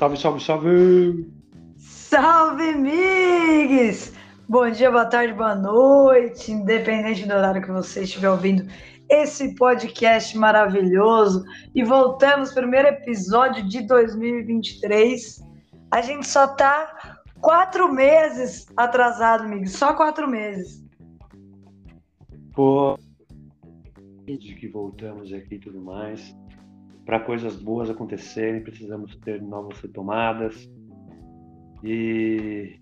Salve, salve, salve! Salve, migs! Bom dia, boa tarde, boa noite, independente do horário que você estiver ouvindo esse podcast maravilhoso. E voltamos, primeiro episódio de 2023. A gente só tá quatro meses atrasado, migs, só quatro meses. Pô, de que voltamos aqui e tudo mais. Para coisas boas acontecerem, precisamos ter novas retomadas. E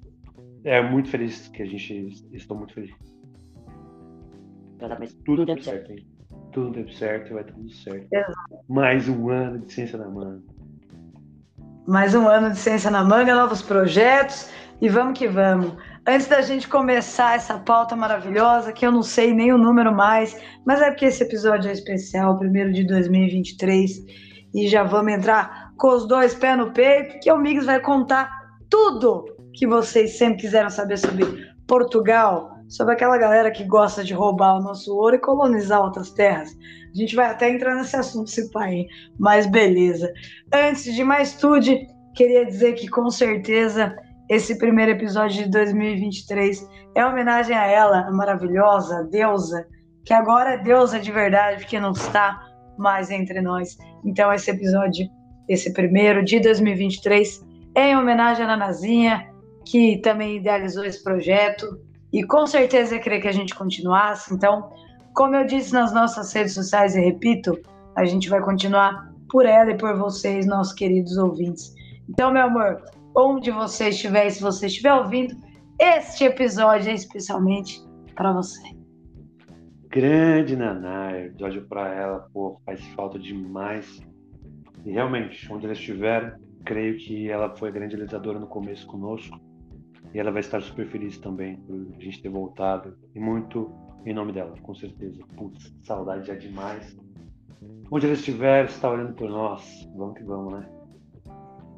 é muito feliz que a gente. Estou muito feliz. Tudo deu certo, hein? Tudo deu certo, vai tudo certo. Exato. Mais um ano de ciência na manga. Mais um ano de ciência na manga, novos projetos e vamos que vamos. Antes da gente começar essa pauta maravilhosa, que eu não sei nem o número mais, mas é porque esse episódio é especial, primeiro de 2023, e já vamos entrar com os dois pés no peito, que o Migs vai contar tudo que vocês sempre quiseram saber sobre Portugal, sobre aquela galera que gosta de roubar o nosso ouro e colonizar outras terras. A gente vai até entrar nesse assunto, se pai, mas beleza. Antes de mais tudo, queria dizer que com certeza esse primeiro episódio de 2023 é homenagem a ela, a maravilhosa, deusa, que agora é deusa de verdade, porque não está mais entre nós. Então, esse episódio, esse primeiro de 2023, é em homenagem à Nanazinha, que também idealizou esse projeto e com certeza ia querer que a gente continuasse. Então, como eu disse nas nossas redes sociais e repito, a gente vai continuar por ela e por vocês, nossos queridos ouvintes. Então, meu amor, onde você estiver, se você estiver ouvindo, este episódio é especialmente para você. Grande Naná, episódio para ela, pô, faz falta demais. E realmente, onde ela estiver, creio que ela foi a grande realizadora no começo conosco. E ela vai estar super feliz também por a gente ter voltado. E muito em nome dela, com certeza. Putz, saudade já demais. Onde ela estiver, está olhando por nós. Vamos que vamos, né?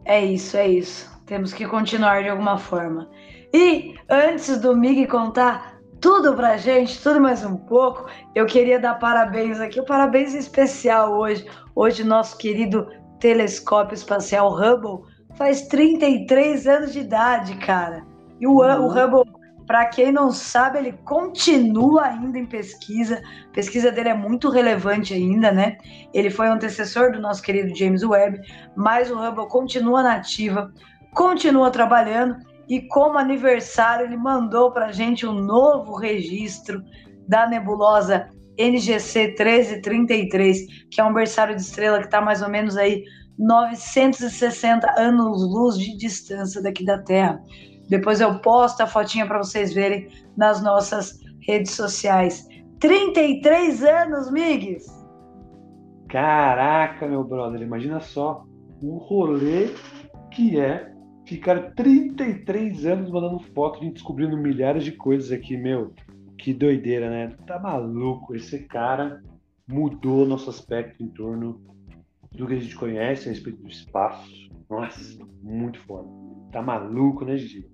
É isso, é isso. Temos que continuar de alguma forma. E antes do Mig contar tudo pra gente, tudo mais um pouco, eu queria dar parabéns aqui, um parabéns especial hoje. Hoje, nosso querido telescópio espacial Hubble faz 33 anos de idade, cara. E o, uhum. o Hubble, para quem não sabe, ele continua ainda em pesquisa. A pesquisa dele é muito relevante ainda, né? Ele foi antecessor do nosso querido James Webb, mas o Hubble continua na ativa, continua trabalhando e como aniversário ele mandou para gente um novo registro da nebulosa NGC 1333, que é um berçário de estrela que está mais ou menos aí 960 anos-luz de distância daqui da Terra. Depois eu posto a fotinha para vocês verem nas nossas redes sociais. 33 anos, Migues! Caraca, meu brother, imagina só o rolê que é ficar 33 anos mandando foto e descobrindo milhares de coisas aqui, meu. Que doideira, né? Tá maluco? Esse cara mudou nosso aspecto em torno do que a gente conhece a respeito do espaço. Nossa, muito foda. Tá maluco, né, Gigi?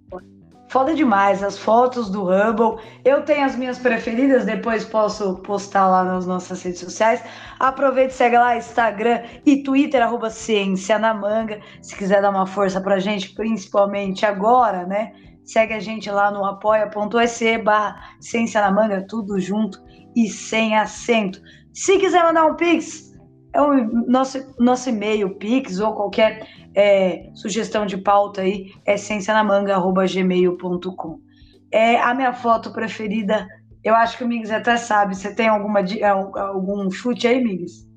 Foda demais, as fotos do Hubble. Eu tenho as minhas preferidas, depois posso postar lá nas nossas redes sociais. Aproveite, segue lá Instagram e Twitter, arroba Ciência na Manga. Se quiser dar uma força pra gente, principalmente agora, né? Segue a gente lá no apoia.se barra Ciência na Manga, tudo junto e sem acento. Se quiser mandar um pix, é o nosso, nosso e-mail, pix ou qualquer é, sugestão de pauta aí é ciencianamanga.gmail.com. É a minha foto preferida, eu acho que o Migs até sabe. Você tem alguma, algum chute aí, Migs?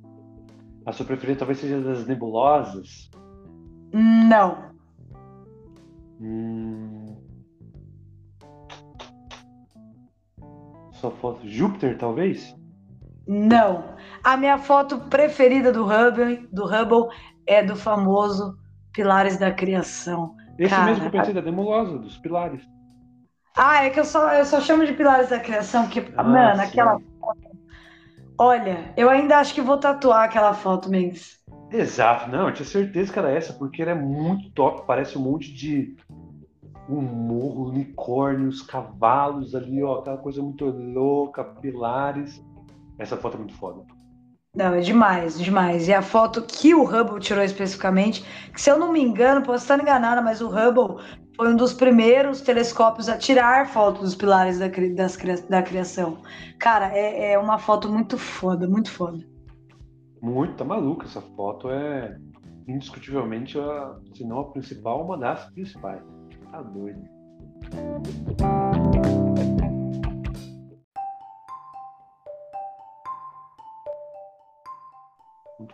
A sua preferida talvez seja das nebulosas? Não. Hum... Sua foto Júpiter, talvez? Não. A minha foto preferida do Hubble, do Hubble é do famoso Pilares da Criação. Esse Cara, mesmo que eu pensei da Demulosa, dos Pilares. Ah, é que eu só, eu só chamo de Pilares da Criação, porque, ah, mano, sim. aquela foto. Olha, eu ainda acho que vou tatuar aquela foto, Mendes. Exato, não, eu tinha certeza que era essa, porque ela é muito top, parece um monte de um morro, unicórnios, cavalos ali, ó, aquela coisa muito louca, pilares. Essa foto é muito foda. Não, é demais, demais. E a foto que o Hubble tirou especificamente, que se eu não me engano, posso estar enganada, mas o Hubble foi um dos primeiros telescópios a tirar foto dos pilares da, das, da criação. Cara, é, é uma foto muito foda, muito foda. Muito, tá maluca. Essa foto é indiscutivelmente, a, se não a principal, uma das principais. Tá doido.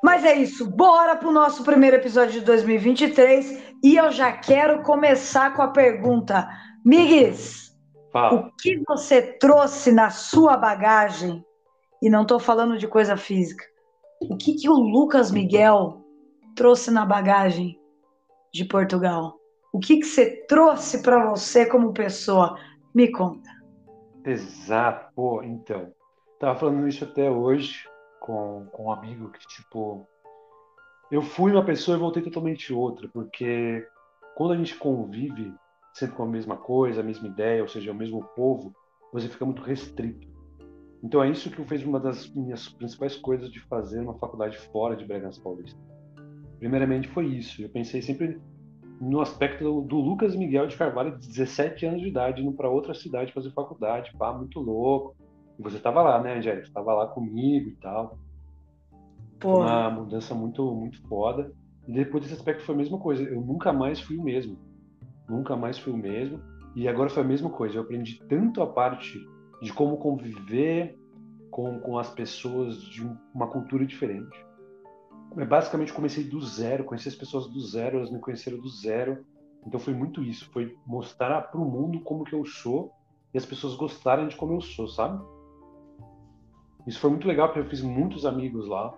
Mas é isso, bora pro nosso primeiro episódio de 2023 e eu já quero começar com a pergunta. Migues, o que você trouxe na sua bagagem? E não estou falando de coisa física. O que, que o Lucas Miguel trouxe na bagagem de Portugal? O que, que você trouxe para você como pessoa? Me conta. Exato, pô, então. Tava falando isso até hoje com, com um amigo que, tipo, eu fui uma pessoa e voltei totalmente outra, porque quando a gente convive sempre com a mesma coisa, a mesma ideia, ou seja, o mesmo povo, você fica muito restrito. Então é isso que fez uma das minhas principais coisas de fazer uma faculdade fora de Bragança Paulista. Primeiramente foi isso. Eu pensei sempre no aspecto do Lucas Miguel de Carvalho, de 17 anos de idade, indo para outra cidade fazer faculdade, pá, muito louco. Você estava lá, né, Angélica? Você estava lá comigo e tal. Foi uma mudança muito, muito foda. E depois desse aspecto foi a mesma coisa. Eu nunca mais fui o mesmo. Nunca mais fui o mesmo. E agora foi a mesma coisa. Eu aprendi tanto a parte de como conviver com, com as pessoas de uma cultura diferente. Eu basicamente comecei do zero, conheci as pessoas do zero, elas me conheceram do zero. Então foi muito isso, foi mostrar para o mundo como que eu sou e as pessoas gostarem de como eu sou, sabe? Isso foi muito legal porque eu fiz muitos amigos lá,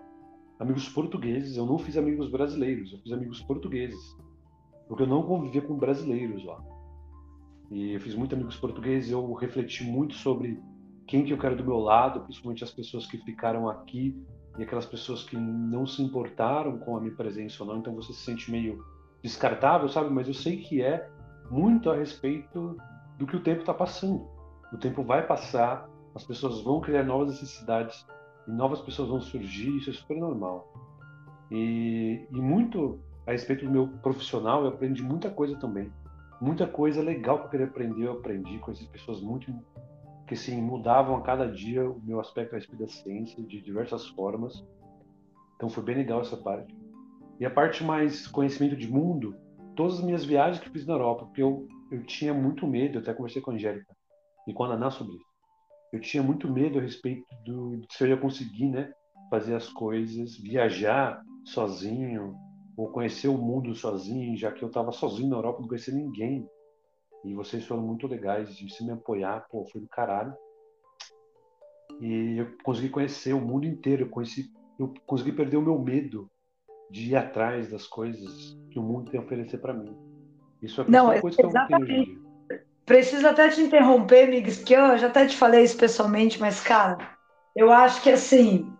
amigos portugueses. Eu não fiz amigos brasileiros, eu fiz amigos portugueses, porque eu não convivia com brasileiros lá. E eu fiz muitos amigos portugueses. Eu refleti muito sobre quem que eu quero do meu lado, principalmente as pessoas que ficaram aqui e aquelas pessoas que não se importaram com a minha presença ou não. Então você se sente meio descartável, sabe? Mas eu sei que é muito a respeito do que o tempo está passando. O tempo vai passar, as pessoas vão criar novas necessidades e novas pessoas vão surgir, isso é super normal. E, e muito a respeito do meu profissional, eu aprendi muita coisa também. Muita coisa legal que eu queria aprender, eu aprendi com essas pessoas muito que assim, mudavam a cada dia o meu aspecto a respeito da ciência de diversas formas. Então foi bem legal essa parte. E a parte mais conhecimento de mundo, todas as minhas viagens que fiz na Europa, porque eu, eu tinha muito medo, eu até conversei com a Angélica e com a Naná sobre isso eu tinha muito medo a respeito do, de se eu ia conseguir, né, fazer as coisas, viajar sozinho ou conhecer o mundo sozinho, já que eu estava sozinho na Europa, não conhecia ninguém. E vocês foram muito legais de se me apoiar, pô, foi do caralho. E eu consegui conhecer o mundo inteiro, eu conheci, eu consegui perder o meu medo de ir atrás das coisas que o mundo tem a oferecer para mim. Isso é a não, coisa que eu tenho hoje em dia. Preciso até te interromper, Miguel, porque eu já até te falei isso pessoalmente, mas, cara, eu acho que assim,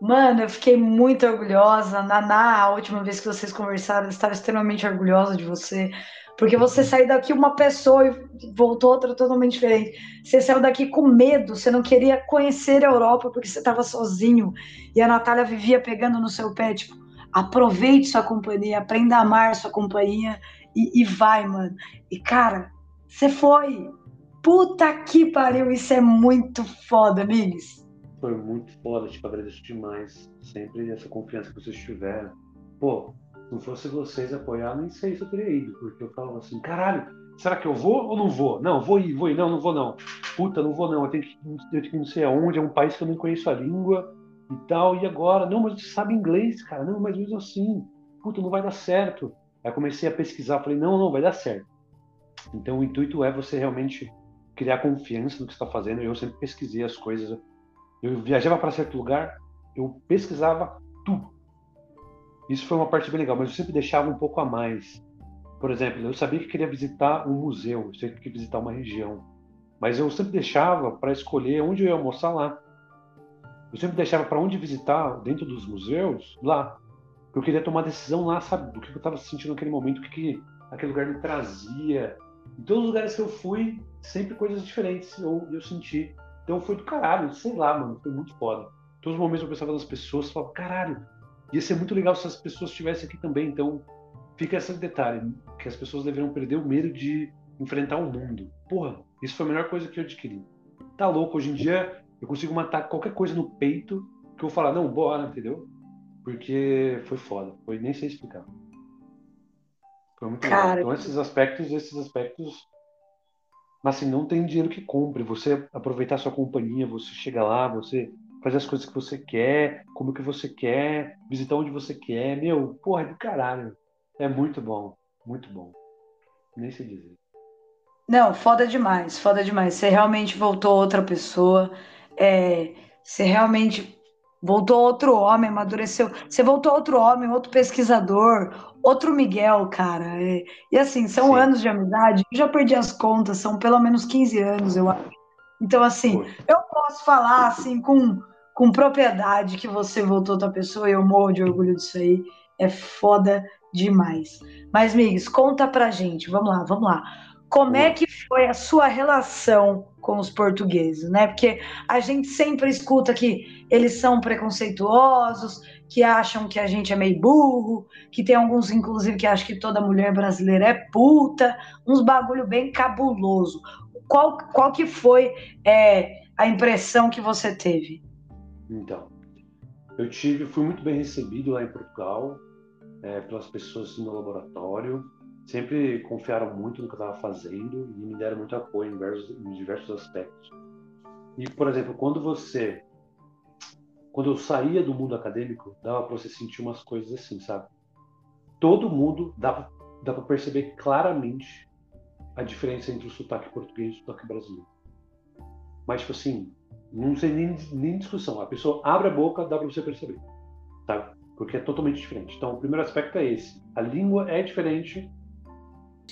mano, eu fiquei muito orgulhosa. Naná, a última vez que vocês conversaram, eu estava extremamente orgulhosa de você. Porque você saiu daqui uma pessoa e voltou outra totalmente diferente. Você saiu daqui com medo, você não queria conhecer a Europa porque você estava sozinho. E a Natália vivia pegando no seu pé, tipo, aproveite sua companhia, aprenda a amar sua companhia e, e vai, mano. E, cara, você foi. Puta que pariu, isso é muito foda, Migs. Foi muito foda, tipo, agradeço demais. Sempre essa confiança que vocês tiveram. Pô, não fosse vocês apoiar, nem sei se eu teria ido, porque eu falava assim, caralho, será que eu vou ou não vou? Não, vou ir, vou ir, não, não vou não. Puta, não vou não, eu tenho que, eu tenho que não sei aonde, é um país que eu não conheço a língua e tal, e agora? Não, mas você sabe inglês, cara, não, mas mesmo assim, puta, não vai dar certo. Aí comecei a pesquisar, falei, não, não, vai dar certo. Então, o intuito é você realmente criar confiança no que está fazendo. Eu sempre pesquisei as coisas. Eu viajava para certo lugar, eu pesquisava tudo. Isso foi uma parte bem legal, mas eu sempre deixava um pouco a mais. Por exemplo, eu sabia que queria visitar um museu, eu que queria visitar uma região, mas eu sempre deixava para escolher onde eu ia almoçar lá. Eu sempre deixava para onde visitar dentro dos museus lá. Eu queria tomar decisão lá, sabe, do que eu estava sentindo naquele momento, o que, que aquele lugar me trazia, em todos os lugares que eu fui, sempre coisas diferentes eu, eu senti. Então foi do caralho, sei lá, mano, foi muito foda. todos os momentos eu pensava nas pessoas, falava, caralho, ia ser muito legal se as pessoas estivessem aqui também. Então, fica esse detalhe, que as pessoas deveriam perder o medo de enfrentar o mundo. Porra, isso foi a melhor coisa que eu adquiri. Tá louco, hoje em dia eu consigo matar qualquer coisa no peito que eu vou falar, não, bora, entendeu? Porque foi foda, foi nem sei explicar. Foi muito Cara, legal. Então esses aspectos, esses aspectos mas assim, não tem dinheiro que compre. Você aproveitar sua companhia, você chega lá, você fazer as coisas que você quer, como que você quer, visitar onde você quer. Meu, porra, é do caralho. É muito bom, muito bom. Nem sei dizer. Não, foda demais, foda demais. Você realmente voltou outra pessoa. É, você realmente voltou outro homem, amadureceu. Você voltou outro homem, outro pesquisador, outro Miguel, cara. E, e assim, são Sim. anos de amizade. Eu já perdi as contas, são pelo menos 15 anos, eu acho. Então, assim, Foi. eu posso falar assim com, com propriedade que você voltou outra pessoa e eu morro de orgulho disso aí. É foda demais. Mas, Migues, conta pra gente. Vamos lá, vamos lá. Como é que foi a sua relação com os portugueses, né? Porque a gente sempre escuta que eles são preconceituosos, que acham que a gente é meio burro, que tem alguns, inclusive, que acham que toda mulher brasileira é puta, uns bagulho bem cabuloso. Qual, qual que foi é, a impressão que você teve? Então, eu tive, fui muito bem recebido lá em Portugal, é, pelas pessoas no laboratório, sempre confiaram muito no que eu estava fazendo e me deram muito apoio em diversos, em diversos aspectos. E, por exemplo, quando você. Quando eu saía do mundo acadêmico, dava para você sentir umas coisas assim, sabe? Todo mundo dá, dá para perceber claramente a diferença entre o sotaque português e o sotaque brasileiro. Mas, tipo assim, não sei nem, nem discussão. A pessoa abre a boca, dá para você perceber, sabe? Porque é totalmente diferente. Então, o primeiro aspecto é esse. A língua é diferente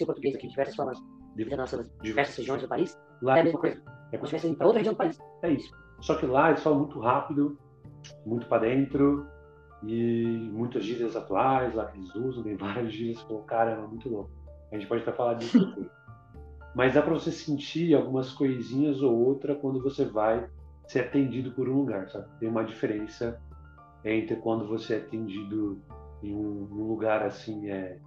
o português aqui diversas formas, devido às nossas diversas regiões do país, lá é a mesma coisa. É como se estivesse para outra região do país. É isso. Só que lá eles falam muito rápido, muito para dentro, e muitas gírias atuais lá que eles usam, tem várias gírias, pô, caramba, muito louco. A gente pode até falar disso depois. Mas dá para você sentir algumas coisinhas ou outra quando você vai ser atendido por um lugar, sabe? Tem uma diferença entre quando você é atendido em um, um lugar assim, é,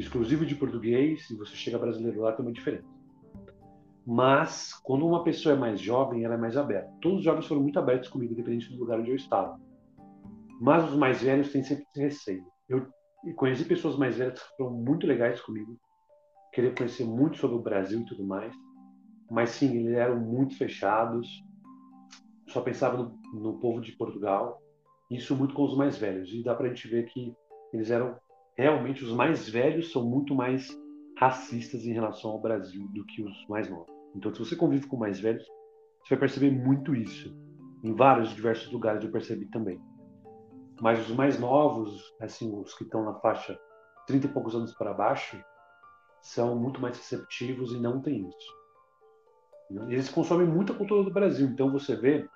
exclusivo de português e você chega brasileiro lá tem uma diferença. Mas quando uma pessoa é mais jovem, ela é mais aberta. Todos os jovens foram muito abertos comigo, independente do lugar onde eu estava. Mas os mais velhos têm sempre receio. Eu conheci pessoas mais velhas que foram muito legais comigo, querer conhecer muito sobre o Brasil e tudo mais. Mas sim, eles eram muito fechados, só pensavam no, no povo de Portugal. Isso muito com os mais velhos. E dá para a gente ver que eles eram realmente os mais velhos são muito mais racistas em relação ao Brasil do que os mais novos. Então, se você convive com mais velhos, você vai perceber muito isso. Em vários diversos lugares eu percebi também. Mas os mais novos, assim, os que estão na faixa 30 e poucos anos para baixo, são muito mais receptivos e não tem isso. Eles consomem muita cultura do Brasil, então você vê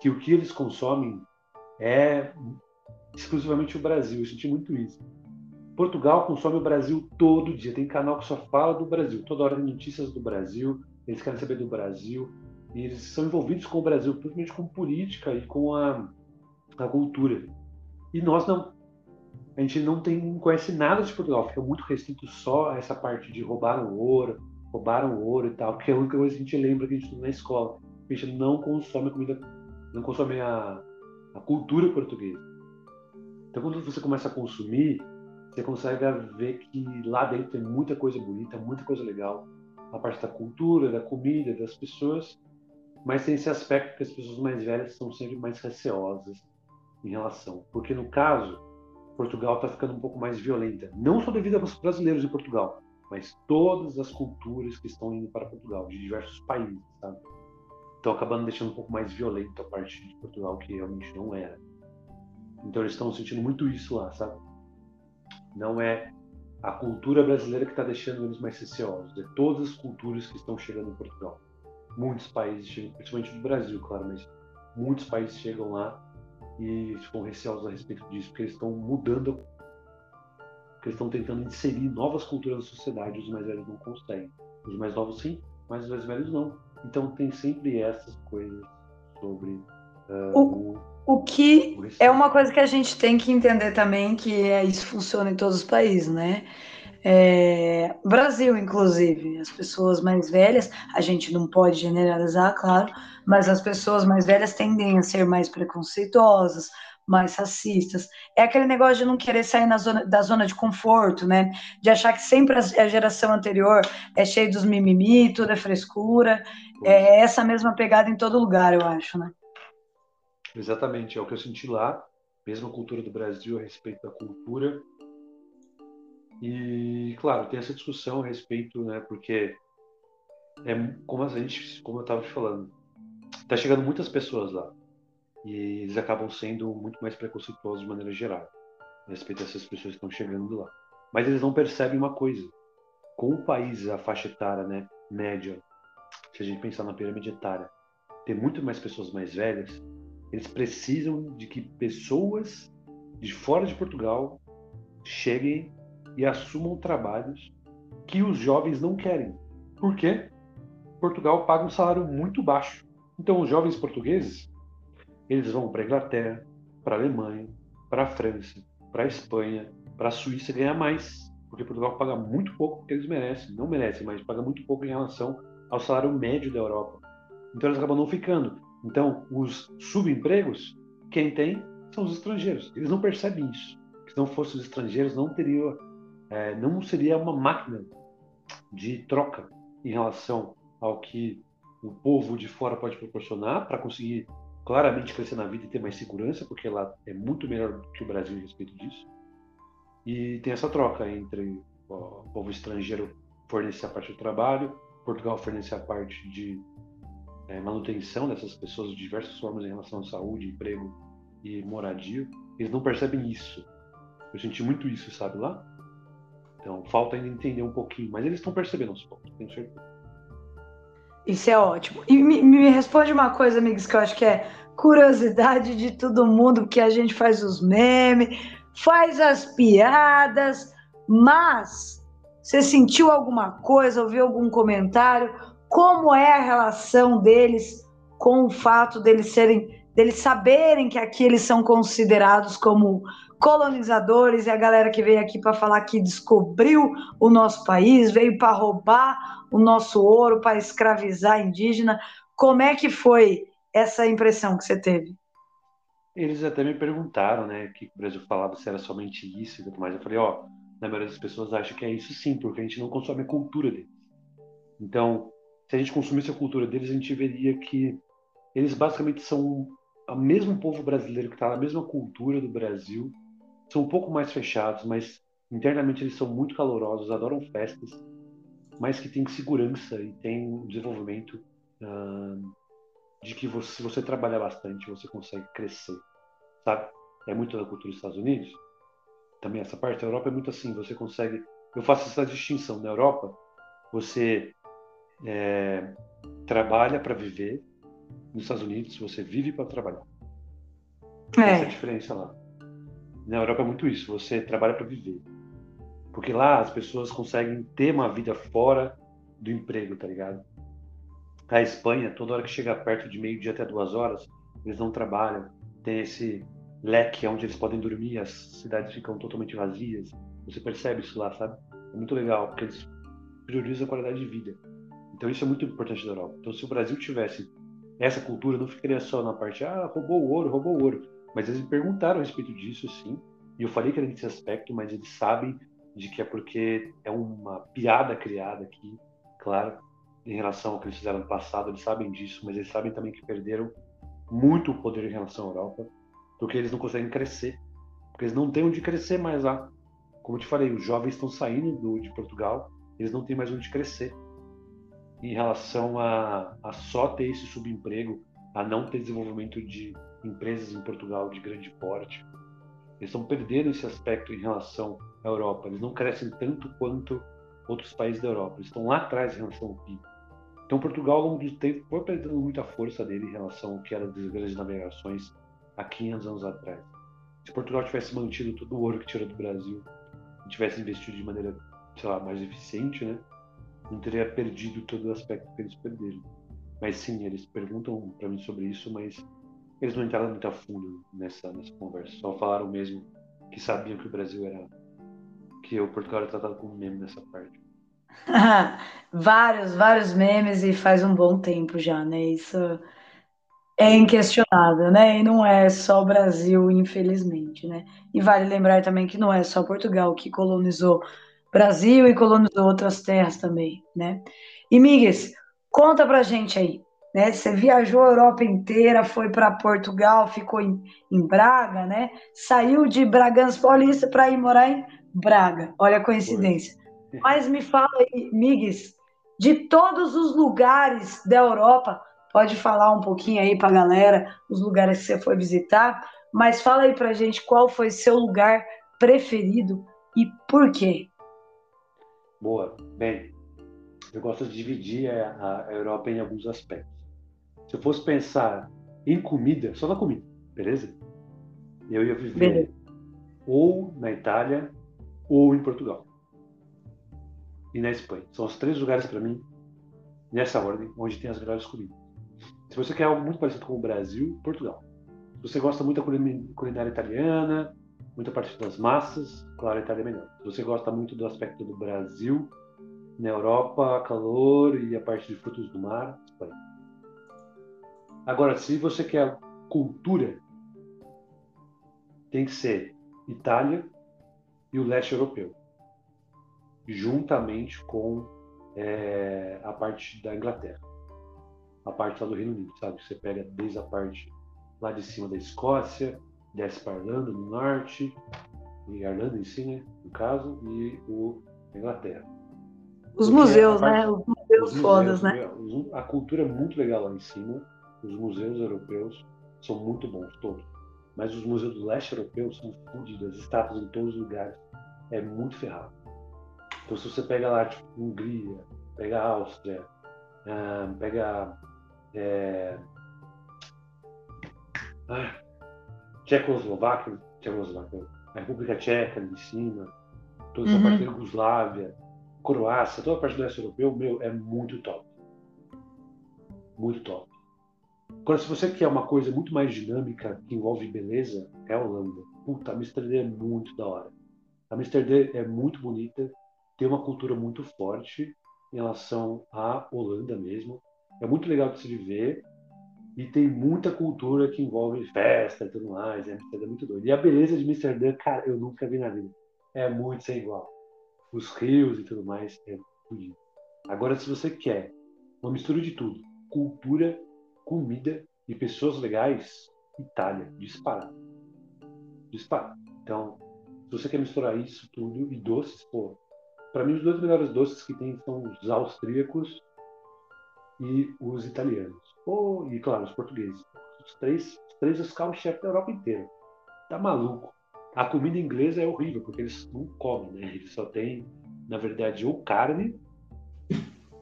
que o que eles consomem é exclusivamente o Brasil. Eu senti muito isso. Portugal consome o Brasil todo dia. Tem canal que só fala do Brasil. Toda hora tem notícias do Brasil. Eles querem saber do Brasil. E eles são envolvidos com o Brasil, principalmente com política e com a, a cultura. E nós não. A gente não tem, conhece nada de Portugal. Fica muito restrito só a essa parte de roubaram ouro, roubaram ouro e tal. Que é a única coisa que a gente lembra que a gente estuda na escola. A gente não consome a comida, não consome a, a cultura portuguesa. Então, quando você começa a consumir, você consegue ver que lá dentro tem muita coisa bonita, muita coisa legal. A parte da cultura, da comida, das pessoas. Mas tem esse aspecto que as pessoas mais velhas são sempre mais receosas em relação. Porque no caso, Portugal está ficando um pouco mais violenta. Não só devido aos brasileiros em Portugal, mas todas as culturas que estão indo para Portugal, de diversos países, sabe? Estão acabando deixando um pouco mais violento a parte de Portugal, que realmente não era. Então eles estão sentindo muito isso lá, sabe? Não é a cultura brasileira que está deixando eles mais receosos, é todas as culturas que estão chegando em Portugal. Muitos países chegam, principalmente do Brasil, claro, mas muitos países chegam lá e ficam receosos a respeito disso, porque eles estão mudando, porque eles estão tentando inserir novas culturas na sociedade, os mais velhos não conseguem. Os mais novos sim, mas os mais velhos não. Então tem sempre essas coisas sobre uh, o, O que é uma coisa que a gente tem que entender também, que é, isso funciona em todos os países, né? É, Brasil, inclusive, as pessoas mais velhas, a gente não pode generalizar, claro, mas as pessoas mais velhas tendem a ser mais preconceituosas, mais racistas. É aquele negócio de não querer sair zona, da zona de conforto, né? De achar que sempre a geração anterior é cheia dos mimimi, tudo é frescura. É essa mesma pegada em todo lugar, eu acho, né? Exatamente, é o que eu senti lá, mesmo a cultura do Brasil a respeito da cultura. E, claro, tem essa discussão a respeito, né? Porque é como a gente, como eu estava te falando, tá chegando muitas pessoas lá e eles acabam sendo muito mais preconceituosos de maneira geral a respeito dessas pessoas que estão chegando lá. Mas eles não percebem uma coisa: com o país, a faixa etária né, média, se a gente pensar na pirâmide etária, ter muito mais pessoas mais velhas, eles precisam de que pessoas de fora de Portugal cheguem e assumam trabalhos que os jovens não querem. Por quê? Portugal paga um salário muito baixo. Então, os jovens portugueses eles vão para a Inglaterra, para a Alemanha, para a França, para a Espanha, para a Suíça ganhar mais, porque Portugal paga muito pouco que eles merecem, não merecem, mas paga muito pouco em relação ao salário médio da Europa. Então eles acabam não ficando. Então os subempregos, quem tem são os estrangeiros. Eles não percebem isso. Se não fossem os estrangeiros, não teria, é, não seria uma máquina de troca em relação ao que o povo de fora pode proporcionar para conseguir claramente crescer na vida e ter mais segurança, porque lá é muito melhor que o Brasil a respeito disso. E tem essa troca entre o povo estrangeiro fornecer a parte do trabalho, Portugal fornecer a parte de é, manutenção dessas pessoas de diversas formas em relação à saúde, emprego e moradia. Eles não percebem isso. Eu senti muito isso, sabe, lá? Então, falta ainda entender um pouquinho, mas eles estão percebendo aos poucos, tenho certeza. Isso é ótimo. E me, me, responde uma coisa, amigos, que eu acho que é curiosidade de todo mundo, porque a gente faz os memes, faz as piadas, mas você sentiu alguma coisa, ouviu algum comentário? Como é a relação deles com o fato deles serem, deles saberem que aqui eles são considerados como colonizadores e a galera que veio aqui para falar que descobriu o nosso país, veio para roubar o nosso ouro, para escravizar indígena. Como é que foi essa impressão que você teve? Eles até me perguntaram, né, que o Brasil falava se era somente isso e tudo mais. Eu falei, ó, na maioria das pessoas acha que é isso sim, porque a gente não consome a cultura deles. Então, se a gente consumisse a cultura deles, a gente veria que eles basicamente são o mesmo povo brasileiro que está na mesma cultura do Brasil, são um pouco mais fechados, mas internamente eles são muito calorosos, adoram festas, mas que têm segurança e têm um desenvolvimento uh, de que você, se você trabalhar bastante, você consegue crescer, sabe? É muito da cultura dos Estados Unidos. Também essa parte da Europa é muito assim, você consegue... Eu faço essa distinção. Na Europa, você é, trabalha para viver. Nos Estados Unidos, você vive para trabalhar. É. Essa é a diferença lá. Na Europa é muito isso, você trabalha para viver. Porque lá as pessoas conseguem ter uma vida fora do emprego, tá ligado? A Espanha, toda hora que chega perto de meio-dia até duas horas, eles não trabalham. Tem esse leque onde eles podem dormir, as cidades ficam totalmente vazias. Você percebe isso lá, sabe? É muito legal, porque eles priorizam a qualidade de vida. Então isso é muito importante da Europa. Então se o Brasil tivesse essa cultura, não ficaria só na parte, ah, roubou o ouro, roubou o ouro. Mas eles me perguntaram a respeito disso, sim. E eu falei que era nesse aspecto, mas eles sabem de que é porque é uma piada criada aqui, claro, em relação ao que eles fizeram no passado. Eles sabem disso, mas eles sabem também que perderam muito o poder em relação à Europa, porque eles não conseguem crescer. Porque eles não têm onde crescer mais lá. Como eu te falei, os jovens estão saindo do, de Portugal, eles não têm mais onde crescer. Em relação a, a só ter esse subemprego, a não ter desenvolvimento de empresas em Portugal de grande porte. Eles estão perdendo esse aspecto em relação à Europa. Eles não crescem tanto quanto outros países da Europa. Eles estão lá atrás em relação ao PIB. Então, Portugal, ao longo do tempo, foi perdendo muita força dele em relação ao que era das grandes navegações há 500 anos atrás. Se Portugal tivesse mantido todo o ouro que tirou do Brasil, tivesse investido de maneira, sei lá, mais eficiente, né? Não teria perdido todo o aspecto que eles perderam. Mas sim, eles perguntam para mim sobre isso, mas eles não entraram muito a fundo nessa, nessa conversa. Só falaram mesmo que sabiam que o Brasil era. que o Portugal era tratado como meme nessa parte. vários, vários memes e faz um bom tempo já, né? Isso é inquestionável, né? E não é só o Brasil, infelizmente, né? E vale lembrar também que não é só Portugal que colonizou Brasil e colonizou outras terras também, né? E Migues, conta pra gente aí, né? Você viajou a Europa inteira, foi para Portugal, ficou em, em, Braga, né? Saiu de Bragança Paulista para ir morar em Braga. Olha a coincidência. Foi. Mas me fala aí, Migues, de todos os lugares da Europa, pode falar um pouquinho aí para a galera, os lugares que você foi visitar, mas fala aí para gente qual foi seu lugar preferido e por quê. Boa. Bem, eu gosto de dividir a, Europa em alguns aspectos. Se eu fosse pensar em comida, só na comida, beleza? Eu ia viver beleza. ou na Itália ou em Portugal. E na Espanha. São os três lugares para mim, nessa ordem, onde tem as melhores comidas. Se você quer algo muito parecido com o Brasil, Portugal. Se você gosta muito da culinária italiana, muita parte das massas, claro, a Itália é melhor. Se você gosta muito do aspecto do Brasil, na Europa, calor e a parte de frutos do mar, Espanha. Agora, se você quer cultura, tem que ser Itália e o leste europeu, juntamente com é, a parte da Inglaterra, a parte lá do Reino Unido, sabe? Você pega desde a parte lá de cima da Escócia, desce para Irlanda no norte, e Irlanda em si, né, no caso, e o Inglaterra. Os museus, parte, né? Os museus, os fodas, né? A cultura é muito legal lá em cima. Os museus europeus são muito bons, todos. Mas os museus do leste europeu são fodidos, as estátuas em todos os lugares. É muito ferrado. Então, se você pega lá, tipo, Hungria, pega a Áustria, ah, pega. É... Ah, Tchecoslováquia, Tchecoslováquia, República Tcheca ali em cima, toda essa uhum. parte da Yugoslávia, Croácia, toda a parte do leste europeu, meu, é muito top. Muito top. Agora, se você quer uma coisa muito mais dinâmica, que envolve beleza, é a Holanda. Puta, a Amsterdã é muito da hora. A Amsterdã é muito bonita, tem uma cultura muito forte em relação à Holanda mesmo. É muito legal de se viver e tem muita cultura que envolve festa e tudo mais. É muito doido. E a beleza de Amsterdã, cara, eu nunca vi na vida. É muito sem igual. Os rios e tudo mais é bonito. Agora, se você quer uma mistura de tudo, cultura, comida e pessoas legais, Itália, disparado. Disparado. Então, se você quer misturar isso tudo e doces, pô, para mim os dois melhores doces que tem são os austríacos e os italianos. Oh, e claro, os portugueses. Os três, os três os carros-chefe da Europa inteira. Tá maluco. A comida inglesa é horrível, porque eles não comem, né? Eles só têm, na verdade, ou carne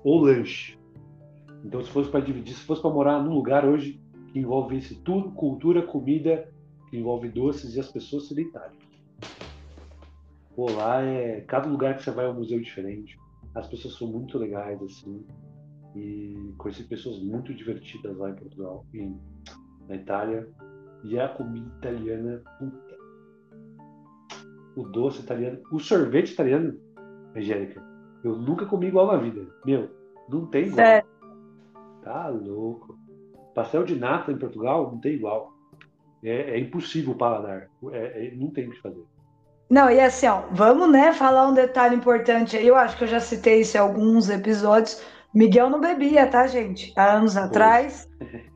ou lanche. Então, se fosse para dividir, se fosse para morar num lugar hoje que envolve isso tudo, cultura, comida, que envolve doces e as pessoas, Itália. Pô, lá é. Cada lugar que você vai é um museu diferente. As pessoas são muito legais, assim e conheci pessoas muito divertidas lá em Portugal e na Itália. E a comida italiana, puta. O doce italiano, o sorvete italiano, Angélica, eu nunca comi igual na vida. Meu, não tem igual. Sério? Tá louco. Pastel de nata em Portugal não tem igual. É, é impossível o paladar. É, é, não tem o que fazer. Não, e assim, ó, vamos, né, falar um detalhe importante aí. Eu acho que eu já citei isso em alguns episódios, Miguel não bebia, tá, gente? Há anos atrás,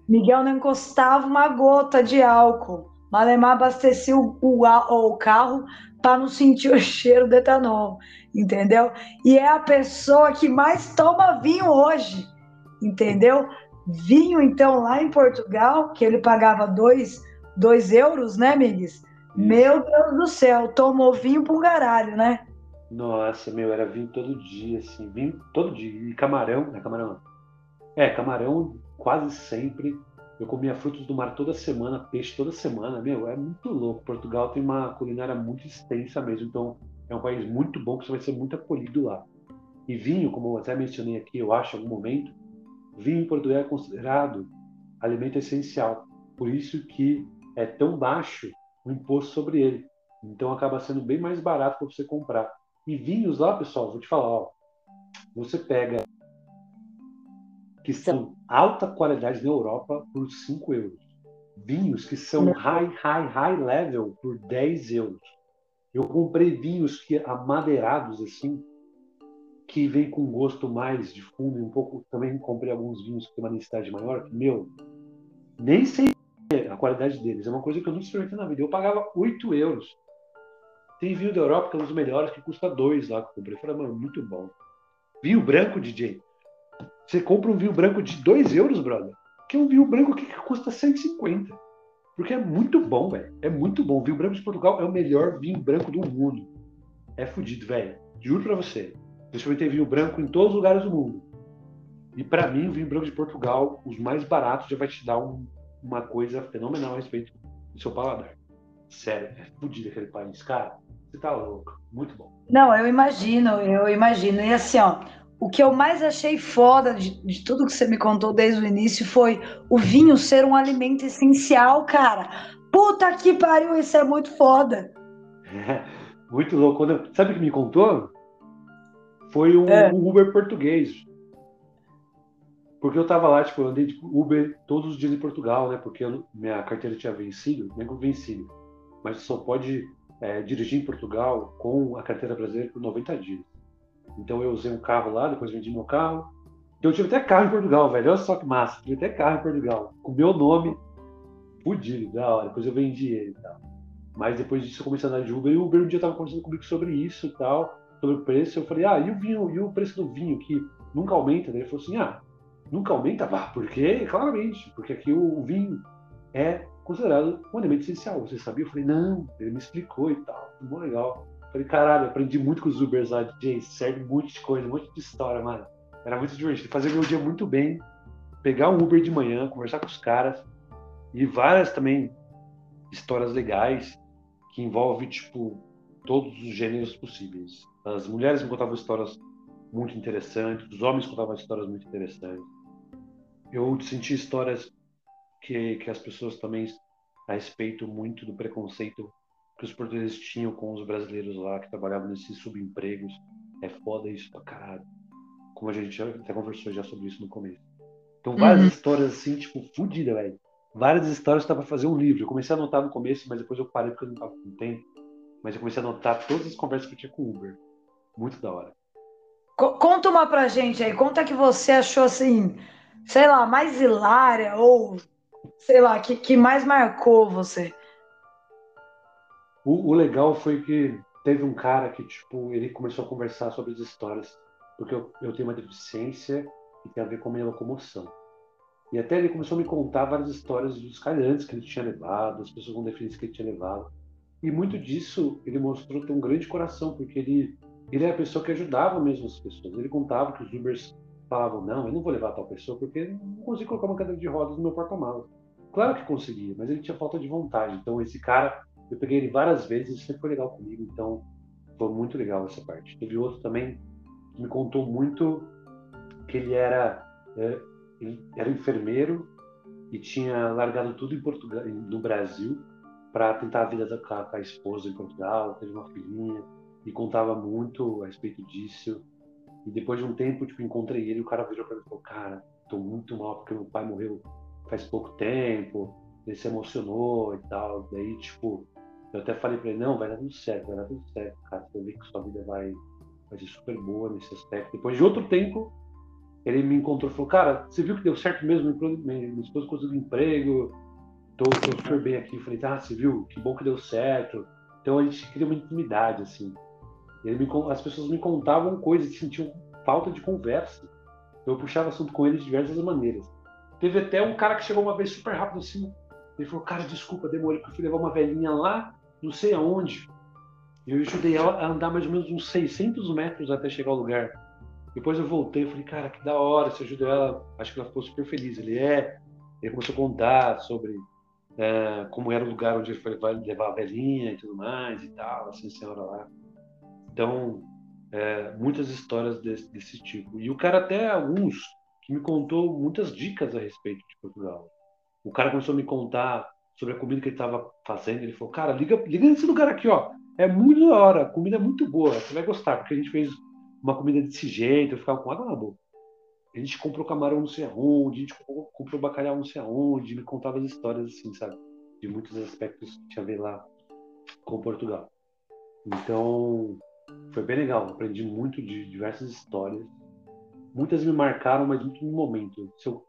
Miguel não encostava uma gota de álcool. Malemar abastecia o, o, o carro para não sentir o cheiro do etanol, entendeu? E é a pessoa que mais toma vinho hoje, entendeu? Vinho, então, lá em Portugal, que ele pagava dois, dois euros, né, Migues? Meu Deus do céu, tomou vinho garalho, né? Nossa, meu, era vinho todo dia, assim, vinho todo dia. E camarão, é camarão. É, camarão quase sempre. Eu comia frutos do mar toda semana, peixe toda semana, meu, é muito louco. Portugal tem uma culinária muito extensa mesmo, então é um país muito bom que você vai ser muito acolhido lá. E vinho, como eu até mencionei aqui, eu acho, em algum momento, vinho em Portugal é considerado alimento essencial. Por isso que é tão baixo o imposto sobre ele. Então acaba sendo bem mais barato para você comprar. E vinhos lá, pessoal, vou te falar, ó, você pega que são alta qualidade na Europa por 5 euros. Vinhos que são high, high, high level por 10 euros. Eu comprei vinhos que amadeirados assim, que vem com gosto mais de fundo, um pouco. Também comprei alguns vinhos que tem uma densidade maior, que, meu, nem sei a qualidade deles. É uma coisa que eu nunca experimentei na vida. Eu pagava 8 euros. Tem vinho da Europa que é um dos melhores, que custa 2 lá que eu comprei. Eu falei, mano, muito bom. Vinho branco, DJ. Você compra um vinho branco de 2 euros, brother. Que é um vinho branco que custa 150. Porque é muito bom, velho. É muito bom. O vinho branco de Portugal é o melhor vinho branco do mundo. É fodido, velho. Juro pra você. Eu experimentei vinho branco em todos os lugares do mundo. E para mim, o vinho branco de Portugal, os mais baratos, já vai te dar um, uma coisa fenomenal a respeito do seu paladar. Sério, é fodido aquele país, cara. Você tá louco. Muito bom. Não, eu imagino, eu imagino. E assim, ó, o que eu mais achei foda de, de, tudo que você me contou desde o início foi o vinho ser um alimento essencial, cara. Puta que pariu, isso é muito foda. É, muito louco. Quando, sabe o que me contou? Foi um, é. um, Uber português. Porque eu tava lá, tipo, eu andei de Uber todos os dias em Portugal, né? Porque eu, minha carteira tinha vencido, nem vencido. Mas só pode é, dirigir em Portugal com a carteira brasileira por 90 dias. Então eu usei um carro lá, depois vendi meu carro. Eu tive até carro em Portugal, velho. Olha só que massa. Tive até carro em Portugal. Com meu nome, fudido, da hora. Depois eu vendi ele e tal. Mas depois disso eu comecei a andar de Uber. E o Uber um dia tava conversando comigo sobre isso e tal, sobre o preço. Eu falei, ah, e o vinho, e o preço do vinho que nunca aumenta? Ele falou assim, ah, nunca aumenta? Ah, por quê? Claramente, porque aqui o vinho é considerado um alimento essencial. Você sabia? Eu falei, não, ele me explicou e tal. Muito legal. Falei, caralho, aprendi muito com os Ubers lá, DJ, serve um monte de coisa, um monte de história, mano. Era muito divertido. Fazer meu dia muito bem, pegar um Uber de manhã, conversar com os caras, e várias também histórias legais que envolvem, tipo, todos os gêneros possíveis. As mulheres me contavam histórias muito interessantes, os homens contavam histórias muito interessantes. Eu senti histórias que, que as pessoas também a respeito muito do preconceito que os portugueses tinham com os brasileiros lá que trabalhavam nesses subempregos. É foda isso pra caralho. Como a gente já até conversou já sobre isso no começo. Então, várias uhum. histórias assim, tipo, fodida, velho. Várias histórias dá pra fazer um livro. Eu comecei a anotar no começo, mas depois eu parei porque eu não tava com tempo. Mas eu comecei a anotar todas as conversas que eu tinha com o Uber. Muito da hora. Conta uma pra gente aí. Conta que você achou assim, sei lá, mais hilária ou sei lá, que, que mais marcou você. O, o, legal foi que teve um cara que, tipo, ele começou a conversar sobre as histórias, porque eu, eu tenho uma deficiência que tem a ver com a minha locomoção. E até ele começou a me contar várias histórias dos calhantes que ele tinha levado, as pessoas com deficiência que ele tinha levado. E muito disso ele mostrou ter um grande coração, porque ele, ele era a pessoa que ajudava mesmo as pessoas. Ele contava que os Ubers falavam: Não, eu não vou levar tal pessoa porque não consigo colocar uma cadeira de rodas no meu porta-malas. Claro que conseguia, mas ele tinha falta de vontade. Então esse cara eu peguei ele várias vezes e sempre foi legal comigo, então foi muito legal essa parte. Teve outro também que me contou muito que ele era, é, ele era enfermeiro e tinha largado tudo em Portugal, no Brasil para tentar a vida da, com a esposa em Portugal, teve uma filhinha e contava muito a respeito disso. E depois de um tempo, tipo, encontrei ele o cara virou para mim e falou: Cara, tô muito mal porque meu pai morreu faz pouco tempo. Ele se emocionou e tal. Daí, tipo, eu até falei para ele, não, vai dar tudo certo, vai dar tudo certo, cara. Você vê que sua vida vai, vai ser super boa nesse aspecto. Depois de outro tempo, ele me encontrou e falou, cara, você viu que deu certo mesmo? Minha esposa conseguiu emprego, tô, tô super bem aqui. Eu falei, ah, você viu? Que bom que deu certo. Então a gente cria uma intimidade, assim. Me, as pessoas me contavam coisas sentiam falta de conversa. Eu puxava assunto com eles de diversas maneiras. Teve até um cara que chegou uma vez super rápido assim. Ele falou, cara, desculpa, demorei, porque eu fui levar uma velhinha lá não sei aonde. Eu ajudei ela a andar mais ou menos uns 600 metros até chegar ao lugar. Depois eu voltei e falei, cara, que da hora, você ajudou ela. Acho que ela ficou super feliz. Ele é. Ele começou a contar sobre é, como era o lugar onde ele foi levar a velhinha e tudo mais e tal, assim, senhora lá. Então, é, muitas histórias desse, desse, tipo. E o cara até alguns que me contou muitas dicas a respeito de Portugal. O cara começou a me contar sobre a comida que ele estava fazendo. Ele falou, cara, liga, liga nesse lugar aqui, ó. É muito da hora, a comida é muito boa, você vai gostar, porque a gente fez uma comida desse jeito, eu ficava com água na boca. A gente comprou camarão não sei aonde, a gente comprou bacalhau não sei aonde, me contava as histórias assim, sabe? De muitos aspectos que tinha a ver lá com Portugal. Então, foi bem legal, aprendi muito de diversas histórias. Muitas me marcaram, mas muito no momento. Eu...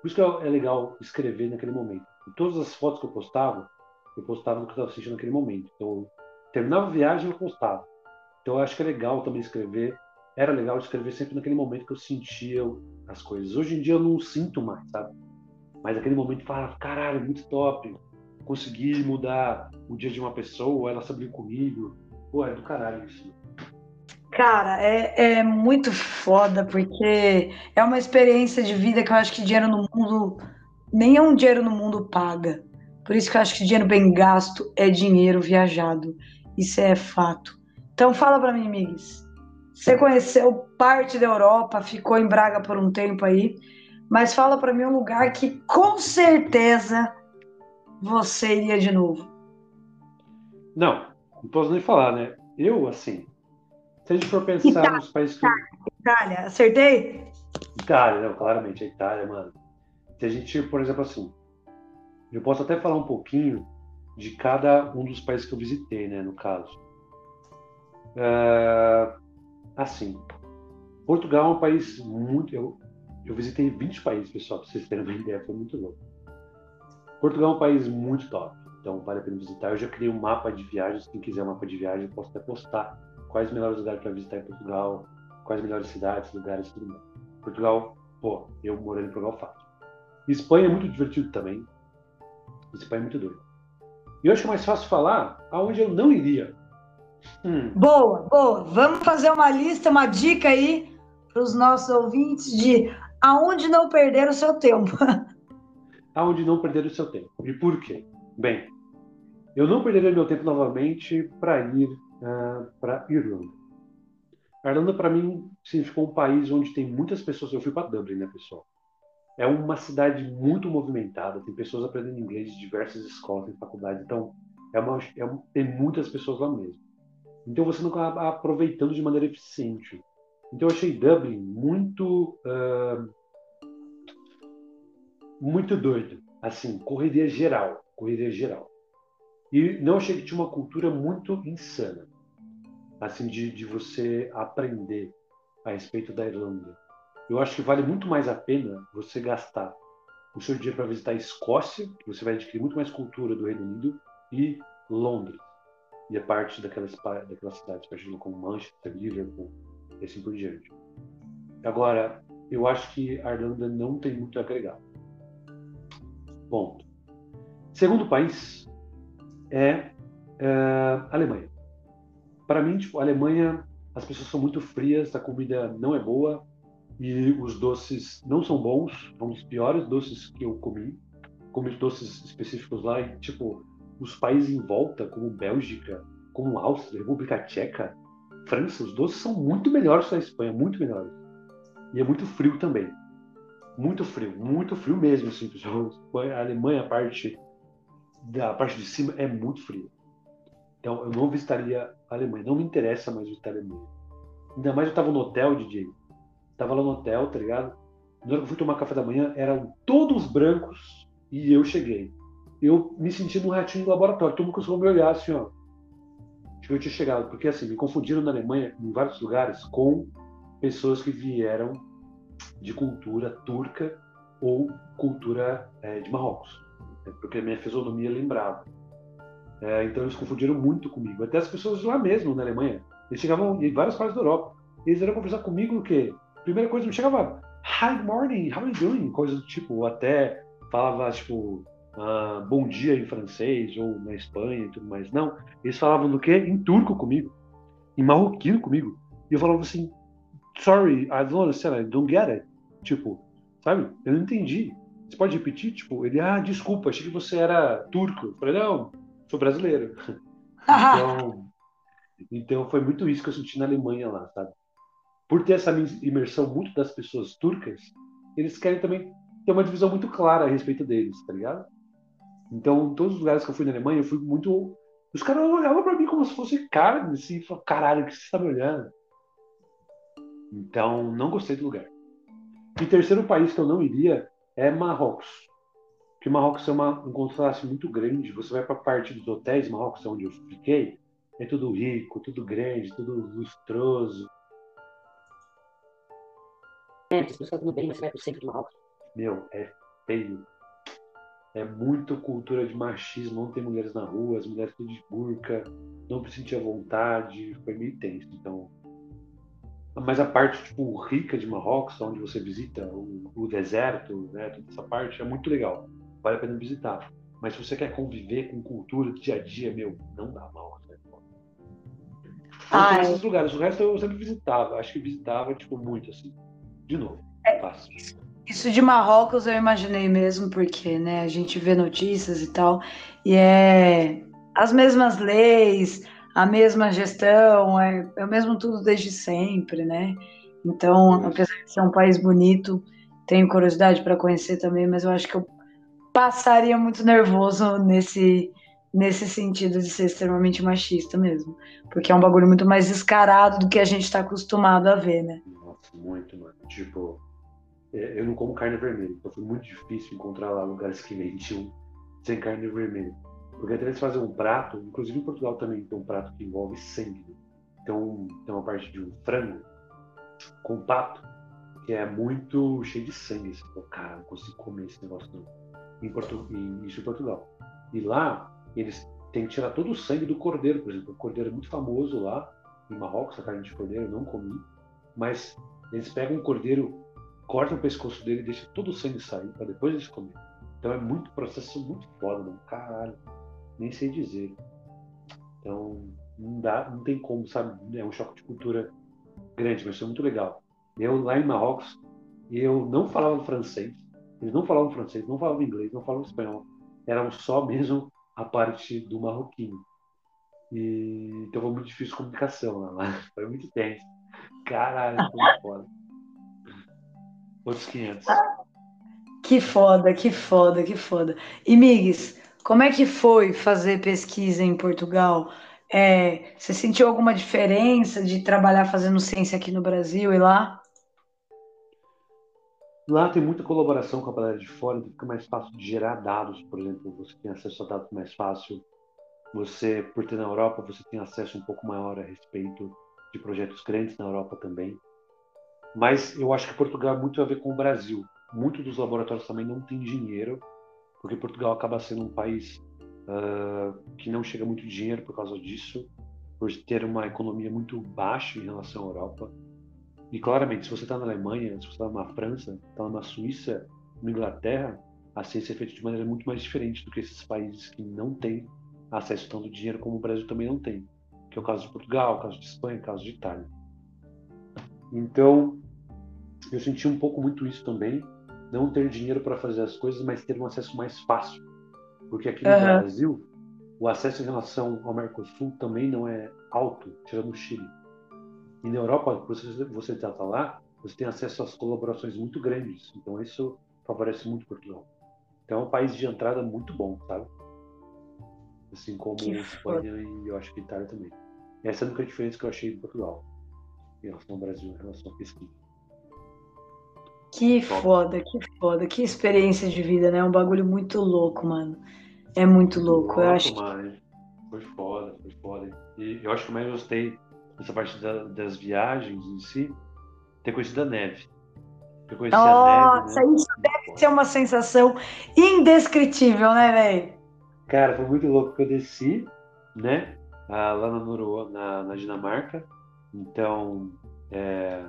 Por isso que é legal escrever naquele momento. E todas as fotos que eu postava, eu postava no que eu estava assistindo naquele momento. Então, terminava a viagem eu postava. Então, eu acho que é legal também escrever. Era legal escrever sempre naquele momento que eu sentia as coisas. Hoje em dia eu não sinto mais, sabe? Mas naquele momento fala, caralho, muito top. Consegui mudar o dia de uma pessoa, ela sabia comigo. Pô, é do caralho isso. Cara, é, é muito foda, porque é uma experiência de vida que eu acho que dinheiro no mundo, nenhum dinheiro no mundo paga. Por isso que eu acho que dinheiro bem gasto é dinheiro viajado. Isso é fato. Então fala para mim, Migues. Você conheceu parte da Europa, ficou em Braga por um tempo aí, mas fala para mim um lugar que com certeza você iria de novo. Não, não posso nem falar, né? Eu, assim, se a gente for pensar Itália, nos países que. Itália, acertei? Itália, não, claramente, a Itália, mano. Se a gente, por exemplo, assim, eu posso até falar um pouquinho de cada um dos países que eu visitei, né, no caso. Uh, assim, Portugal é um país muito. Eu, eu visitei 20 países, pessoal, para vocês terem uma ideia, foi muito louco. Portugal é um país muito top, então vale a pena visitar. Eu já criei um mapa de viagens, quem quiser um mapa de viagem, eu posso até postar quais os melhores lugares para visitar em Portugal, quais as melhores cidades, lugares e tudo mais. Portugal, pô, eu morando em Portugal faço. Espanha é muito divertido também. Espanha é muito doido. E eu acho mais fácil falar aonde eu não iria. Hum. Boa, boa. Vamos fazer uma lista, uma dica aí para os nossos ouvintes de aonde não perder o seu tempo. aonde não perder o seu tempo. E por quê? Bem, eu não perderia meu tempo novamente para ir uh, ah, para Irlanda. A Irlanda, para mim, significou um país onde tem muitas pessoas. Eu fui para Dublin, né, pessoal? É uma cidade muito movimentada, tem pessoas aprendendo inglês de diversas escolas e faculdades. Então, é uma, é uma, tem muitas pessoas lá mesmo. Então, você não acaba aproveitando de maneira eficiente. Então, eu achei Dublin muito. Uh, muito doido. Assim, correria geral. Correria geral. E não achei que tinha uma cultura muito insana assim, de, de você aprender a respeito da Irlanda. Eu acho que vale muito mais a pena você gastar o seu dia para visitar a Escócia, que você vai adquirir muito mais cultura do Reino Unido, e Londres, e a parte daquelas, daquelas cidades, partindo como Manchester, Liverpool, e assim por diante. Agora, eu acho que a Irlanda não tem muito a agregar. Ponto. Segundo país é, é a Alemanha. Para mim, tipo, a Alemanha, as pessoas são muito frias, a comida não é boa e os doces não são bons, são os piores doces que eu comi. Comi doces específicos lá e, tipo, os países em volta, como Bélgica, como Áustria, República Tcheca, França, os doces são muito melhores que a Espanha, muito melhores. E é muito frio também. Muito frio, muito frio mesmo, assim, pessoal. A Alemanha, a parte da parte de cima é muito fria. Então, eu não visitaria a Alemanha. Não me interessa mais visitar a Alemanha. Ainda mais eu tava no hotel, DJ. Tava lá no hotel, tá ligado? Na hora que eu fui tomar café da manhã, eram todos brancos e eu cheguei. Eu me senti num ratinho do laboratório. Todo mundo a me olhar assim, ó. Acho que eu tinha chegado. Porque, assim, me confundiram na Alemanha, em vários lugares, com pessoas que vieram de cultura turca ou cultura é, de Marrocos. Porque a minha fisionomia lembrava. É, então eles confundiram muito comigo. Até as pessoas lá mesmo, na Alemanha. Eles chegavam em várias partes da Europa. Eles iam conversar comigo o quê? Primeira coisa, me chegava, Hi, morning, how are you doing? Coisa do tipo, ou até falava, tipo, uh, bom dia em francês, ou na Espanha e tudo mais. Não, eles falavam do quê? Em turco comigo. Em marroquino comigo. E eu falava assim, sorry, I don't understand, I don't get it. Tipo, sabe? Eu não entendi. Você pode repetir? Tipo, ele, ah, desculpa, achei que você era turco. Eu falei, não, sou brasileiro. então, então foi muito isso que eu senti na Alemanha lá, sabe? Por ter essa imersão muito das pessoas turcas, eles querem também tem uma divisão muito clara a respeito deles, tá ligado? Então, todos os lugares que eu fui na Alemanha, eu fui muito. Os caras olhavam pra mim como se fosse carne, assim, e falavam, caralho, o que você tá me olhando? Então, não gostei do lugar. E terceiro país que eu não iria é Marrocos. Porque Marrocos é uma, um contraste muito grande. Você vai para a parte dos hotéis, Marrocos é onde eu fiquei, é tudo rico, tudo grande, tudo lustroso. É, as pessoas estão bem, mas você vai pro centro de Marrocos. Meu, é feio. É muito cultura de machismo, não tem mulheres na rua, as mulheres tudo de burca, não se sentia vontade, foi meio tenso. Então, mas a parte tipo rica de Marrocos, onde você visita o, o, deserto, né, toda essa parte é muito legal, vale a pena visitar. Mas se você quer conviver com cultura do dia a dia, meu, não dá mal. Né? Esses lugares, o resto eu sempre visitava, acho que visitava tipo muito assim, de novo, é, fácil. Isso de Marrocos eu imaginei mesmo, porque né, a gente vê notícias e tal, e é as mesmas leis, a mesma gestão, é, é o mesmo tudo desde sempre, né? Então, apesar de ser um país bonito, tenho curiosidade para conhecer também, mas eu acho que eu passaria muito nervoso nesse nesse sentido de ser extremamente machista mesmo, porque é um bagulho muito mais descarado do que a gente está acostumado a ver, né? Nossa, muito, mano. Tipo, é, eu não como carne vermelha, então foi muito difícil encontrar lá lugares que vendiam sem carne vermelha. Porque até eles fazem um prato, inclusive em Portugal também tem um prato que envolve sangue. Então tem uma parte de um frango com pato que é muito cheio de sangue. Você fala, cara, não consigo comer esse negócio não. Em Portu... Isso em Portugal. E lá eles têm que tirar todo o sangue do cordeiro, por exemplo. O cordeiro é muito famoso lá em Marrocos, a carne de cordeiro eu não comi. Mas eles pegam o cordeiro, cortam o pescoço dele e deixam todo o sangue sair para depois eles comerem. Então é muito processo muito foda, mano. Caralho nem sei dizer. Então, não dá, não tem como, sabe? É um choque de cultura grande, mas foi muito legal. Eu lá em Marrocos, eu não falava francês, eles não falavam francês, não falavam inglês, não falavam espanhol. Eram só mesmo a parte do marroquino. E, então foi muito difícil a comunicação lá. Foi muito tenso. Caralho, foi foda. Outros 500. Que foda, que foda, que foda. E Migues, como é que foi fazer pesquisa em Portugal? É, você sentiu alguma diferença de trabalhar fazendo ciência aqui no Brasil e lá? Lá tem muita colaboração com a galera de fora, então fica mais fácil de gerar dados, por exemplo, você tem acesso a dados mais fácil. Você, por ter na Europa, você tem acesso um pouco maior a respeito de projetos grandes na Europa também. Mas eu acho que Portugal é muito a ver com o Brasil. Muitos dos laboratórios também não têm dinheiro porque Portugal acaba sendo um país uh, que não chega muito dinheiro por causa disso, por ter uma economia muito baixa em relação à Europa. E claramente, se você está na Alemanha, se você está na França, está na Suíça, na Inglaterra, a ciência é feita de maneira muito mais diferente do que esses países que não têm acesso tanto dinheiro como o Brasil também não tem, que é o caso de Portugal, o caso de Espanha, o caso de Itália. Então, eu senti um pouco muito isso também, não ter dinheiro para fazer as coisas, mas ter um acesso mais fácil. Porque aqui no uhum. Brasil, o acesso em relação ao Mercosul também não é alto, tirando o Chile. E na Europa, você você está lá, você tem acesso às colaborações muito grandes. Então isso favorece muito Portugal. Então é um país de entrada muito bom, sabe? Assim como que Espanha foda. e eu acho que Itália também. Essa é a única diferença que eu achei em Portugal em relação ao Brasil, em relação à pesquisa. Que foda, que foda, que experiência de vida, né? É um bagulho muito louco, mano. É muito louco. Nossa, eu acho mano. Foi foda, foi foda. E eu acho que mais gostei dessa parte da, das viagens em si, ter conhecido a neve. Ter conhecido Nossa, a neve, né? isso deve ser uma sensação indescritível, né, velho? Cara, foi muito louco que eu desci, né? Ah, lá na Noruega, na, na Dinamarca. Então, é,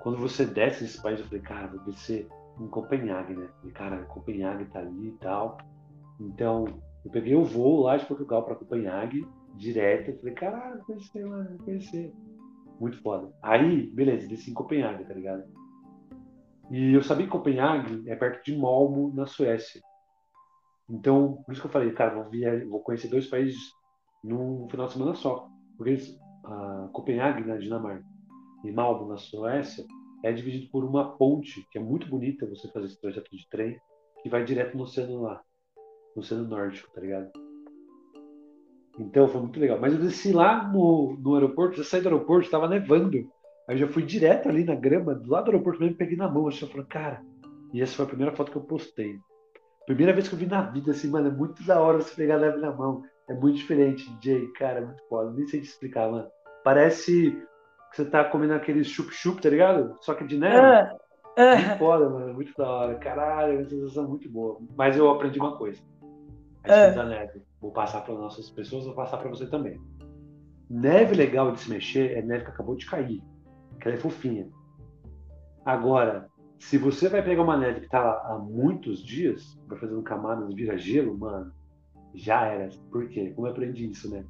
quando você desce nesse país, eu falei, cara, vou descer em Copenhague, né? Falei, cara, Copenhague tá ali e tal. Então, eu peguei o voo lá de Portugal para Copenhague, direto. Eu falei, caralho, conhecer, mano, conhecer. Muito foda. Aí, beleza, desci em Copenhague, tá ligado? E eu sabia que Copenhague é perto de Malmo, na Suécia. Então, por isso que eu falei, cara, vou, via... vou conhecer dois países num final de semana só. Porque Copenhague, na Dinamarca, e Malmo, na Suécia, é dividido por uma ponte, que é muito bonita você fazer esse trajeto de trem, que vai direto no oceano lá, no oceano nórdico, tá ligado? Então foi muito legal. Mas eu desci lá no, no aeroporto, já saí do aeroporto, estava nevando. Aí eu já fui direto ali na grama, do lado do aeroporto mesmo, peguei na mão. Assim, eu falei, cara, e essa foi a primeira foto que eu postei. Primeira vez que eu vi na vida, assim, mano, é muito da hora você pegar neve na mão. É muito diferente, Jay, cara, é muito foda. Nem sei te explicar, mano. Parece que você tá comendo aquele chup-chup, tá ligado? Só que de neve. Uh, uh. Muito foda, mano. Muito da hora. Caralho, é uma sensação muito boa. Mas eu aprendi uma coisa. Uh. da neve. Vou passar para nossas pessoas, vou passar para você também. Neve legal de se mexer é neve que acabou de cair. Que ela é fofinha. Agora, se você vai pegar uma neve que tá lá há muitos dias, vai fazendo camadas, vira gelo, mano, já era. Por quê? Como eu aprendi isso, né?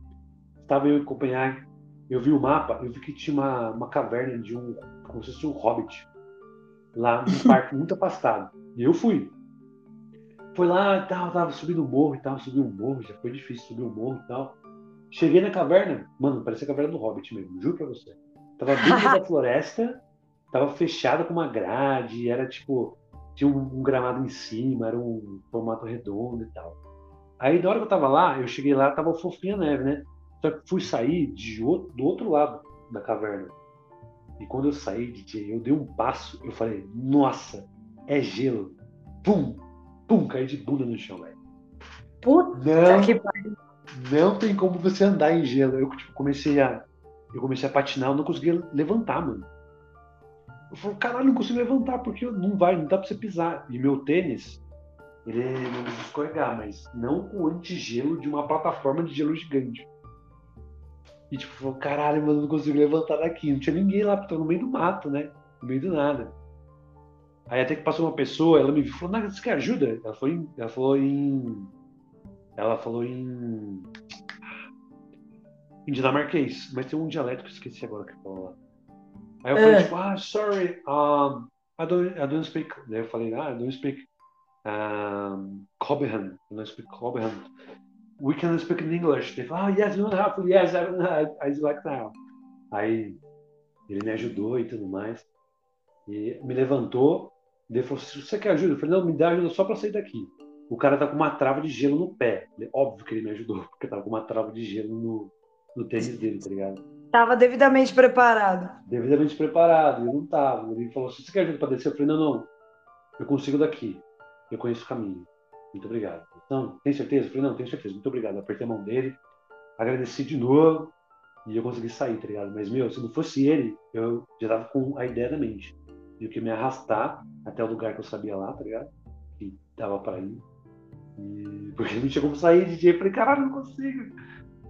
Estava eu em Copenhague, eu vi o mapa, eu vi que tinha uma, uma caverna de um, como se fosse um hobbit, lá num parque muito afastado. E eu fui. Foi lá e tal, tava subindo o morro e tal, subi um morro, já foi difícil subir um morro e tal. Cheguei na caverna, mano, parecia a caverna do Hobbit mesmo, juro pra você. Tava dentro da floresta, tava fechada com uma grade, era tipo, tinha um, um, gramado em cima, era um formato redondo e tal. Aí, na hora que eu tava lá, eu cheguei lá, tava fofinha a neve, né? Só que fui sair de, do outro lado da caverna. E quando eu saí, DJ, eu dei um passo, eu falei, nossa, é gelo. Pum! Pum! Caí de bunda no chão, velho. Puta não, que pariu. Não tem como você andar em gelo. Eu tipo, comecei a. Eu comecei a patinar, eu não conseguia levantar, mano. Eu falei, caralho, não consigo levantar, porque não vai, não dá pra você pisar. E meu tênis, ele não deixa escorregar, mas não com antigelo de uma plataforma de gelo gigante. E tipo, falou, caralho, mano, não consigo levantar daqui. Não tinha ninguém lá, porque tô no meio do mato, né? No meio do nada. Aí até que passou uma pessoa, ela me viu e falou, você quer ajuda? Ela falou em. Ela falou em. Ela falou em. Em dinamarquês, mas tem um dialeto que eu esqueci agora que falou lá. Aí eu falei, é. tipo, ah, sorry, um, I don't, I don't speak. Daí eu falei, ah, I don't speak um, Copenhagen. I don't speak Copenhagen. We can speak in English. They falou, ah, yes, you have, yes, I, I, I like now. Aí ele me ajudou e tudo mais. E me levantou. Ele falou, se você quer ajuda? Eu falei, não, me dá ajuda só para sair daqui. O cara tá com uma trava de gelo no pé. Óbvio que ele me ajudou, porque tava com uma trava de gelo no, no tênis dele, tá ligado? Estava devidamente preparado. Devidamente preparado, eu não estava. Ele falou: se você quer ajuda para descer, eu falei: não, não, eu consigo daqui. Eu conheço o caminho. Muito obrigado. Então, tem certeza? Eu falei: não, tenho certeza. Muito obrigado. Eu apertei a mão dele, agradeci de novo e eu consegui sair, tá ligado? Mas, meu, se não fosse ele, eu já tava com a ideia da mente. De que me arrastar até o lugar que eu sabia lá, tá ligado? Que dava para ir. E... Porque não tinha como sair de dia. Eu falei: caralho, não consigo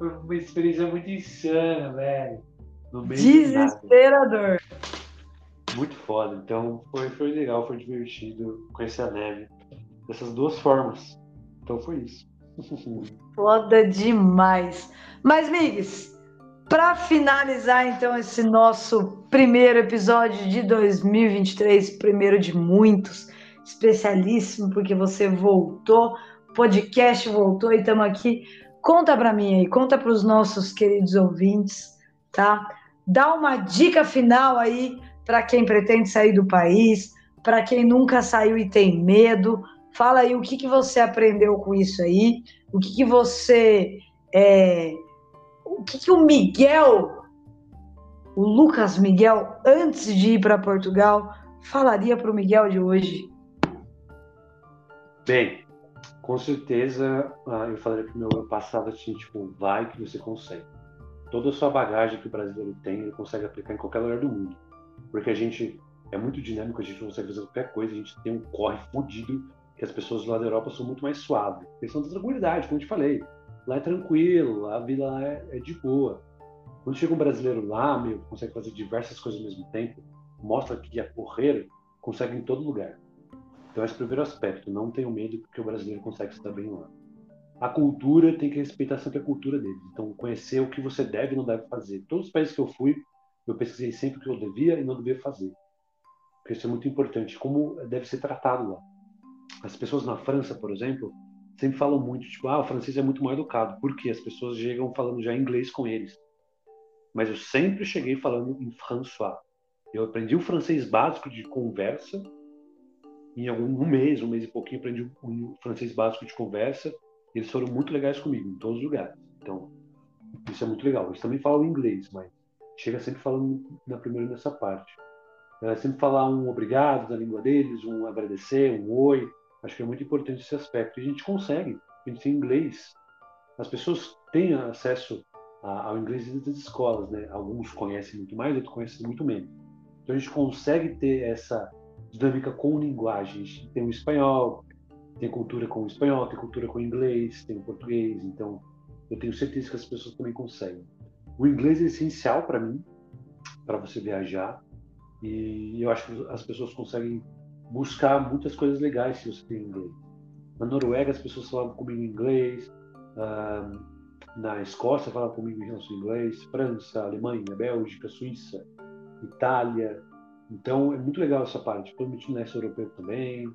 foi uma experiência muito insana, velho. No meio Desesperador. Muito foda. Então foi, foi legal, foi divertido conhecer a neve dessas duas formas. Então foi isso. Foda demais. Mas, Migs, para finalizar então esse nosso primeiro episódio de 2023, primeiro de muitos, especialíssimo porque você voltou, o podcast voltou e estamos aqui Conta para mim aí, conta para os nossos queridos ouvintes, tá? Dá uma dica final aí para quem pretende sair do país, para quem nunca saiu e tem medo. Fala aí o que, que você aprendeu com isso aí, o que, que você. É, o que, que o Miguel, o Lucas Miguel, antes de ir para Portugal, falaria para o Miguel de hoje? Bem, com certeza ah, eu falei para o meu passado assim, tipo, vai que você consegue. Toda a sua bagagem que o brasileiro tem, ele consegue aplicar em qualquer lugar do mundo. Porque a gente é muito dinâmico, a gente consegue fazer qualquer coisa, a gente tem um corre fodido que as pessoas lá da Europa são muito mais suaves. Questão da tranquilidade, como eu te falei. Lá é tranquilo, a vida lá é, é de boa. Quando chega um brasileiro lá, meu, consegue fazer diversas coisas ao mesmo tempo, mostra que a porreira consegue em todo lugar. Então, esse é o primeiro aspecto. Não tenho medo, porque o brasileiro consegue estar bem lá. A cultura tem que respeitar sempre a cultura deles. Então, conhecer o que você deve e não deve fazer. Todos os países que eu fui, eu pesquisei sempre o que eu devia e não devia fazer. Porque isso é muito importante. Como deve ser tratado lá. As pessoas na França, por exemplo, sempre falam muito, tipo, ah, o francês é muito mal educado. Porque as pessoas chegam falando já inglês com eles. Mas eu sempre cheguei falando em François. Eu aprendi o francês básico de conversa. Em algum um mês, um mês e pouquinho, aprendi o um francês básico de conversa. Eles foram muito legais comigo, em todos os lugares. Então, isso é muito legal. Eles também falam inglês, mas chega sempre falando na primeira nessa parte. É, sempre falar um obrigado na língua deles, um agradecer, um oi. Acho que é muito importante esse aspecto. E a gente consegue. A gente tem inglês. As pessoas têm acesso ao inglês das escolas, né? Alguns conhecem muito mais, outros conhecem muito menos. Então a gente consegue ter essa dinâmica com linguagem. Tem o espanhol, tem cultura com o espanhol, tem cultura com o inglês, tem o português. Então eu tenho certeza que as pessoas também conseguem. O inglês é essencial para mim, para você viajar, e eu acho que as pessoas conseguem buscar muitas coisas legais se você tem inglês. Na Noruega as pessoas falavam comigo inglês, na Escócia falavam comigo em relação inglês, França, Alemanha, Bélgica, Suíça, Itália. Então é muito legal essa parte, principalmente no leste europeu também.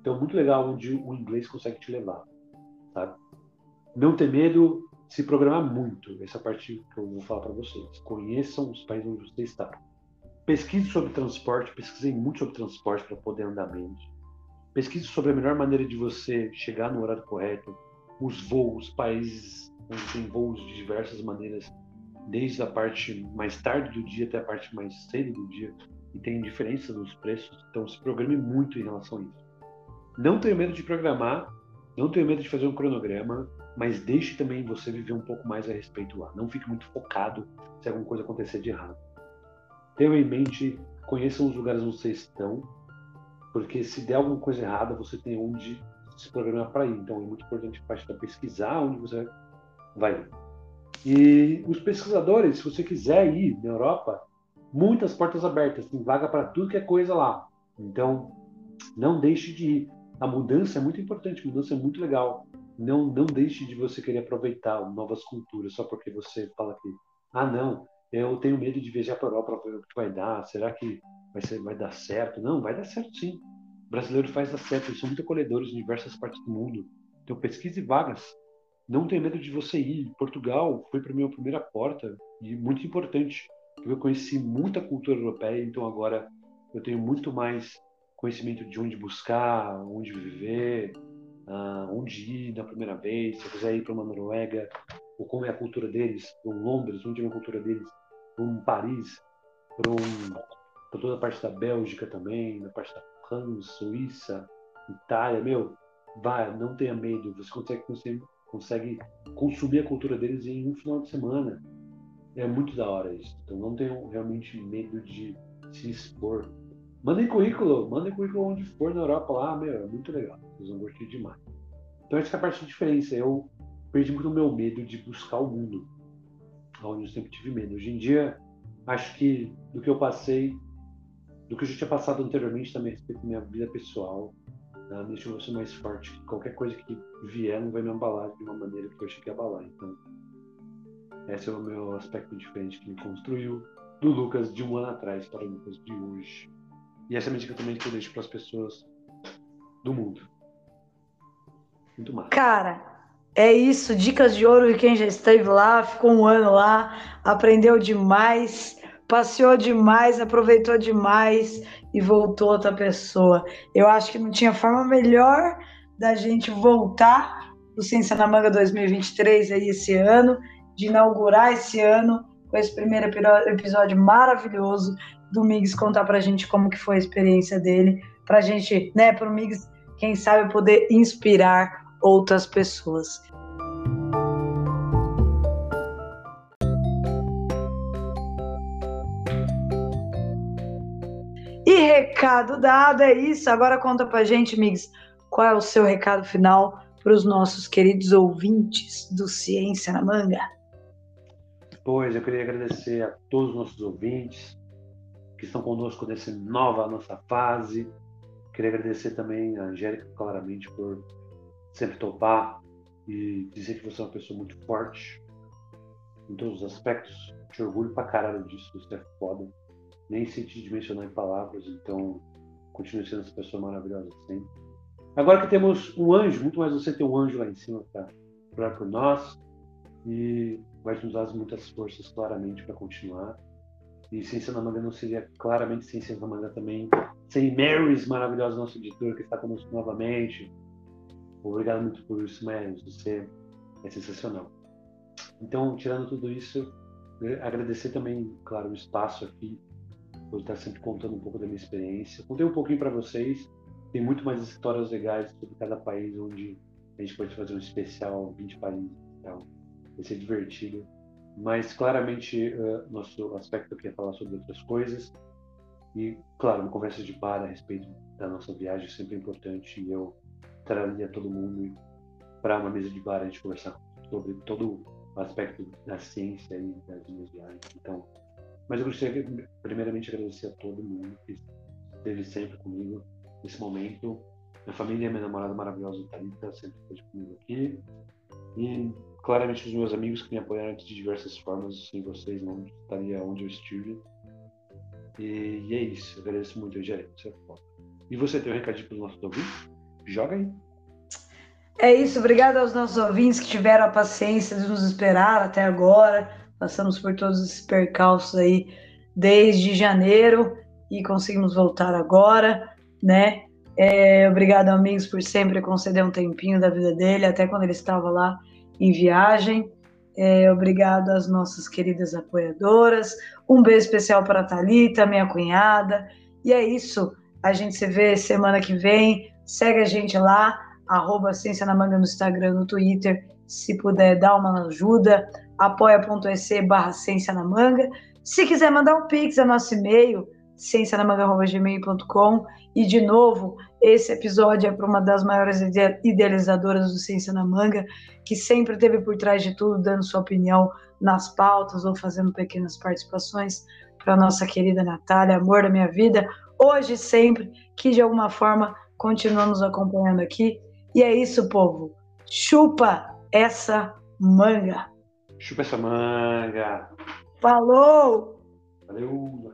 Então muito legal onde o inglês consegue te levar, sabe? Não ter medo, se programar muito. Essa parte que eu vou falar para vocês. Conheçam os países onde você está. Pesquise sobre transporte, pesquisei muito sobre transporte para poder andar bem. Pesquise sobre a melhor maneira de você chegar no horário correto, os voos, países onde tem voos de diversas maneiras, desde a parte mais tarde do dia até a parte mais cedo do dia, e tem diferença nos preços, então se programe muito em relação a isso. Não tenha medo de programar, não tenha medo de fazer um cronograma, mas deixe também você viver um pouco mais a respeito lá. Não fique muito focado se alguma coisa acontecer de errado. Tenham em mente, conheçam os lugares onde vocês estão, porque se der alguma coisa errada, você tem onde se programar para ir. Então é muito importante a parte da pesquisar onde você vai. E os pesquisadores, se você quiser ir na Europa, muitas portas abertas, tem vaga para tudo que é coisa lá. Então, não deixe de ir. A mudança é muito importante, a mudança é muito legal. Não, não deixe de você querer aproveitar novas culturas só porque você fala que, ah, não, eu tenho medo de viajar para a Europa para ver o que vai dar. Será que vai, ser, vai dar certo? Não, vai dar certo sim. O brasileiro faz dar certo. Eles são muito acolhedores em diversas partes do mundo. Então, pesquise vagas. Não tenha medo de você ir. Portugal foi para mim a primeira porta e muito importante. Eu conheci muita cultura europeia, então agora eu tenho muito mais conhecimento de onde buscar, onde viver, uh, onde ir na primeira vez. Se eu quiser ir para uma Noruega, ou como é a cultura deles, um Londres, onde é a cultura deles, para um Paris, para um, toda a parte da Bélgica também, na parte da França, Suíça, Itália, meu, vai, não tenha medo, você consegue, consegue, consegue consumir a cultura deles em um final de semana. É muito da hora isso. Então não tenham realmente medo de se expor. Mandem currículo, mandem currículo onde for na Europa lá, meu, é muito legal. Vocês vão gostar demais. Então essa é a parte da diferença. Eu perdi muito o meu medo de buscar o mundo onde eu sempre tive medo. Hoje em dia, acho que do que eu passei, do que eu já tinha passado anteriormente também respeito minha vida pessoal, né, me deixou você mais forte. Qualquer coisa que vier não vai me abalar de uma maneira que eu achei que ia abalar. Então, esse é o meu aspecto diferente que me construiu do Lucas de um ano atrás para o Lucas de hoje. E essa é a minha também que eu deixo para as pessoas do mundo. Muito massa. Cara, é isso, dicas de ouro de quem já esteve lá, ficou um ano lá, aprendeu demais, passeou demais, aproveitou demais e voltou outra pessoa. Eu acho que não tinha forma melhor da gente voltar o Ciência na Manga 2023 aí esse ano, de inaugurar esse ano com esse primeiro episódio maravilhoso do Migs contar pra gente como que foi a experiência dele, pra gente, né, pro Migs, quem sabe poder inspirar outras pessoas. E recado dado, é isso. Agora conta pra gente, Migs, qual é o seu recado final para os nossos queridos ouvintes do Ciência na Manga? Pois, eu queria agradecer a todos os nossos ouvintes que estão conosco nessa nova nossa fase. Queria agradecer também a Angélica, claramente, por sempre topar e dizer que você é uma pessoa muito forte em todos os aspectos. Te orgulho pra caralho disso, você é foda. Nem senti de mencionar em palavras, então continue sendo essa pessoa maravilhosa sempre. Agora que temos um anjo, muito mais você ter um anjo lá em cima para orar por nós e vai nos dar muitas forças claramente para continuar. E Ciência na Manga não seria claramente Ciência na Manga também. Sem Marys, maravilhosa nossa editora, que está conosco novamente. Obrigado muito por isso, Marys. Você é sensacional. Então, tirando tudo isso, agradecer também, claro, o espaço aqui, por estar sempre contando um pouco da minha experiência. Contei um pouquinho para vocês. Tem muito mais histórias legais sobre cada país, onde a gente pode fazer um especial 20 países. Então, vai ser divertido mas claramente uh, nosso aspecto aqui é falar sobre outras coisas e claro uma conversa de bar a respeito da nossa viagem é sempre importante e eu traria todo mundo para uma mesa de bar a gente conversar sobre todo o aspecto da ciência e das minhas viagens então mas eu gostaria primeiramente agradecer a todo mundo que esteve sempre comigo nesse momento minha família minha namorada maravilhosa Thalita sempre esteve comigo aqui e claramente os meus amigos que me apoiaram de diversas formas, sem vocês não estaria onde eu estive. E, e é isso, agradeço muito, Eugênio, você. E você tem um recadinho para os nossos ouvintes? Joga aí. É isso, obrigado aos nossos ouvintes que tiveram a paciência de nos esperar até agora. Passamos por todos esses percalços aí desde janeiro e conseguimos voltar agora, né? É, obrigado, amigos, por sempre conceder um tempinho da vida dele, até quando ele estava lá em viagem. É, obrigado às nossas queridas apoiadoras. Um beijo especial para a Thalita, minha cunhada. E é isso. A gente se vê semana que vem. Segue a gente lá, arroba Ciência na Manga no Instagram, no Twitter. Se puder, dá uma ajuda. apoia.se barra Ciência na Manga. Se quiser mandar um pix, é nosso e-mail, ciencianamanga.gmail.com. E, de novo, esse episódio é para uma das maiores idealizadoras do Ciência na Manga, que sempre teve por trás de tudo, dando sua opinião nas pautas ou fazendo pequenas participações, para a nossa querida Natália, amor da minha vida, hoje e sempre, que de alguma forma continuamos acompanhando aqui. E é isso, povo. Chupa essa manga. Chupa essa manga. Falou! Valeu!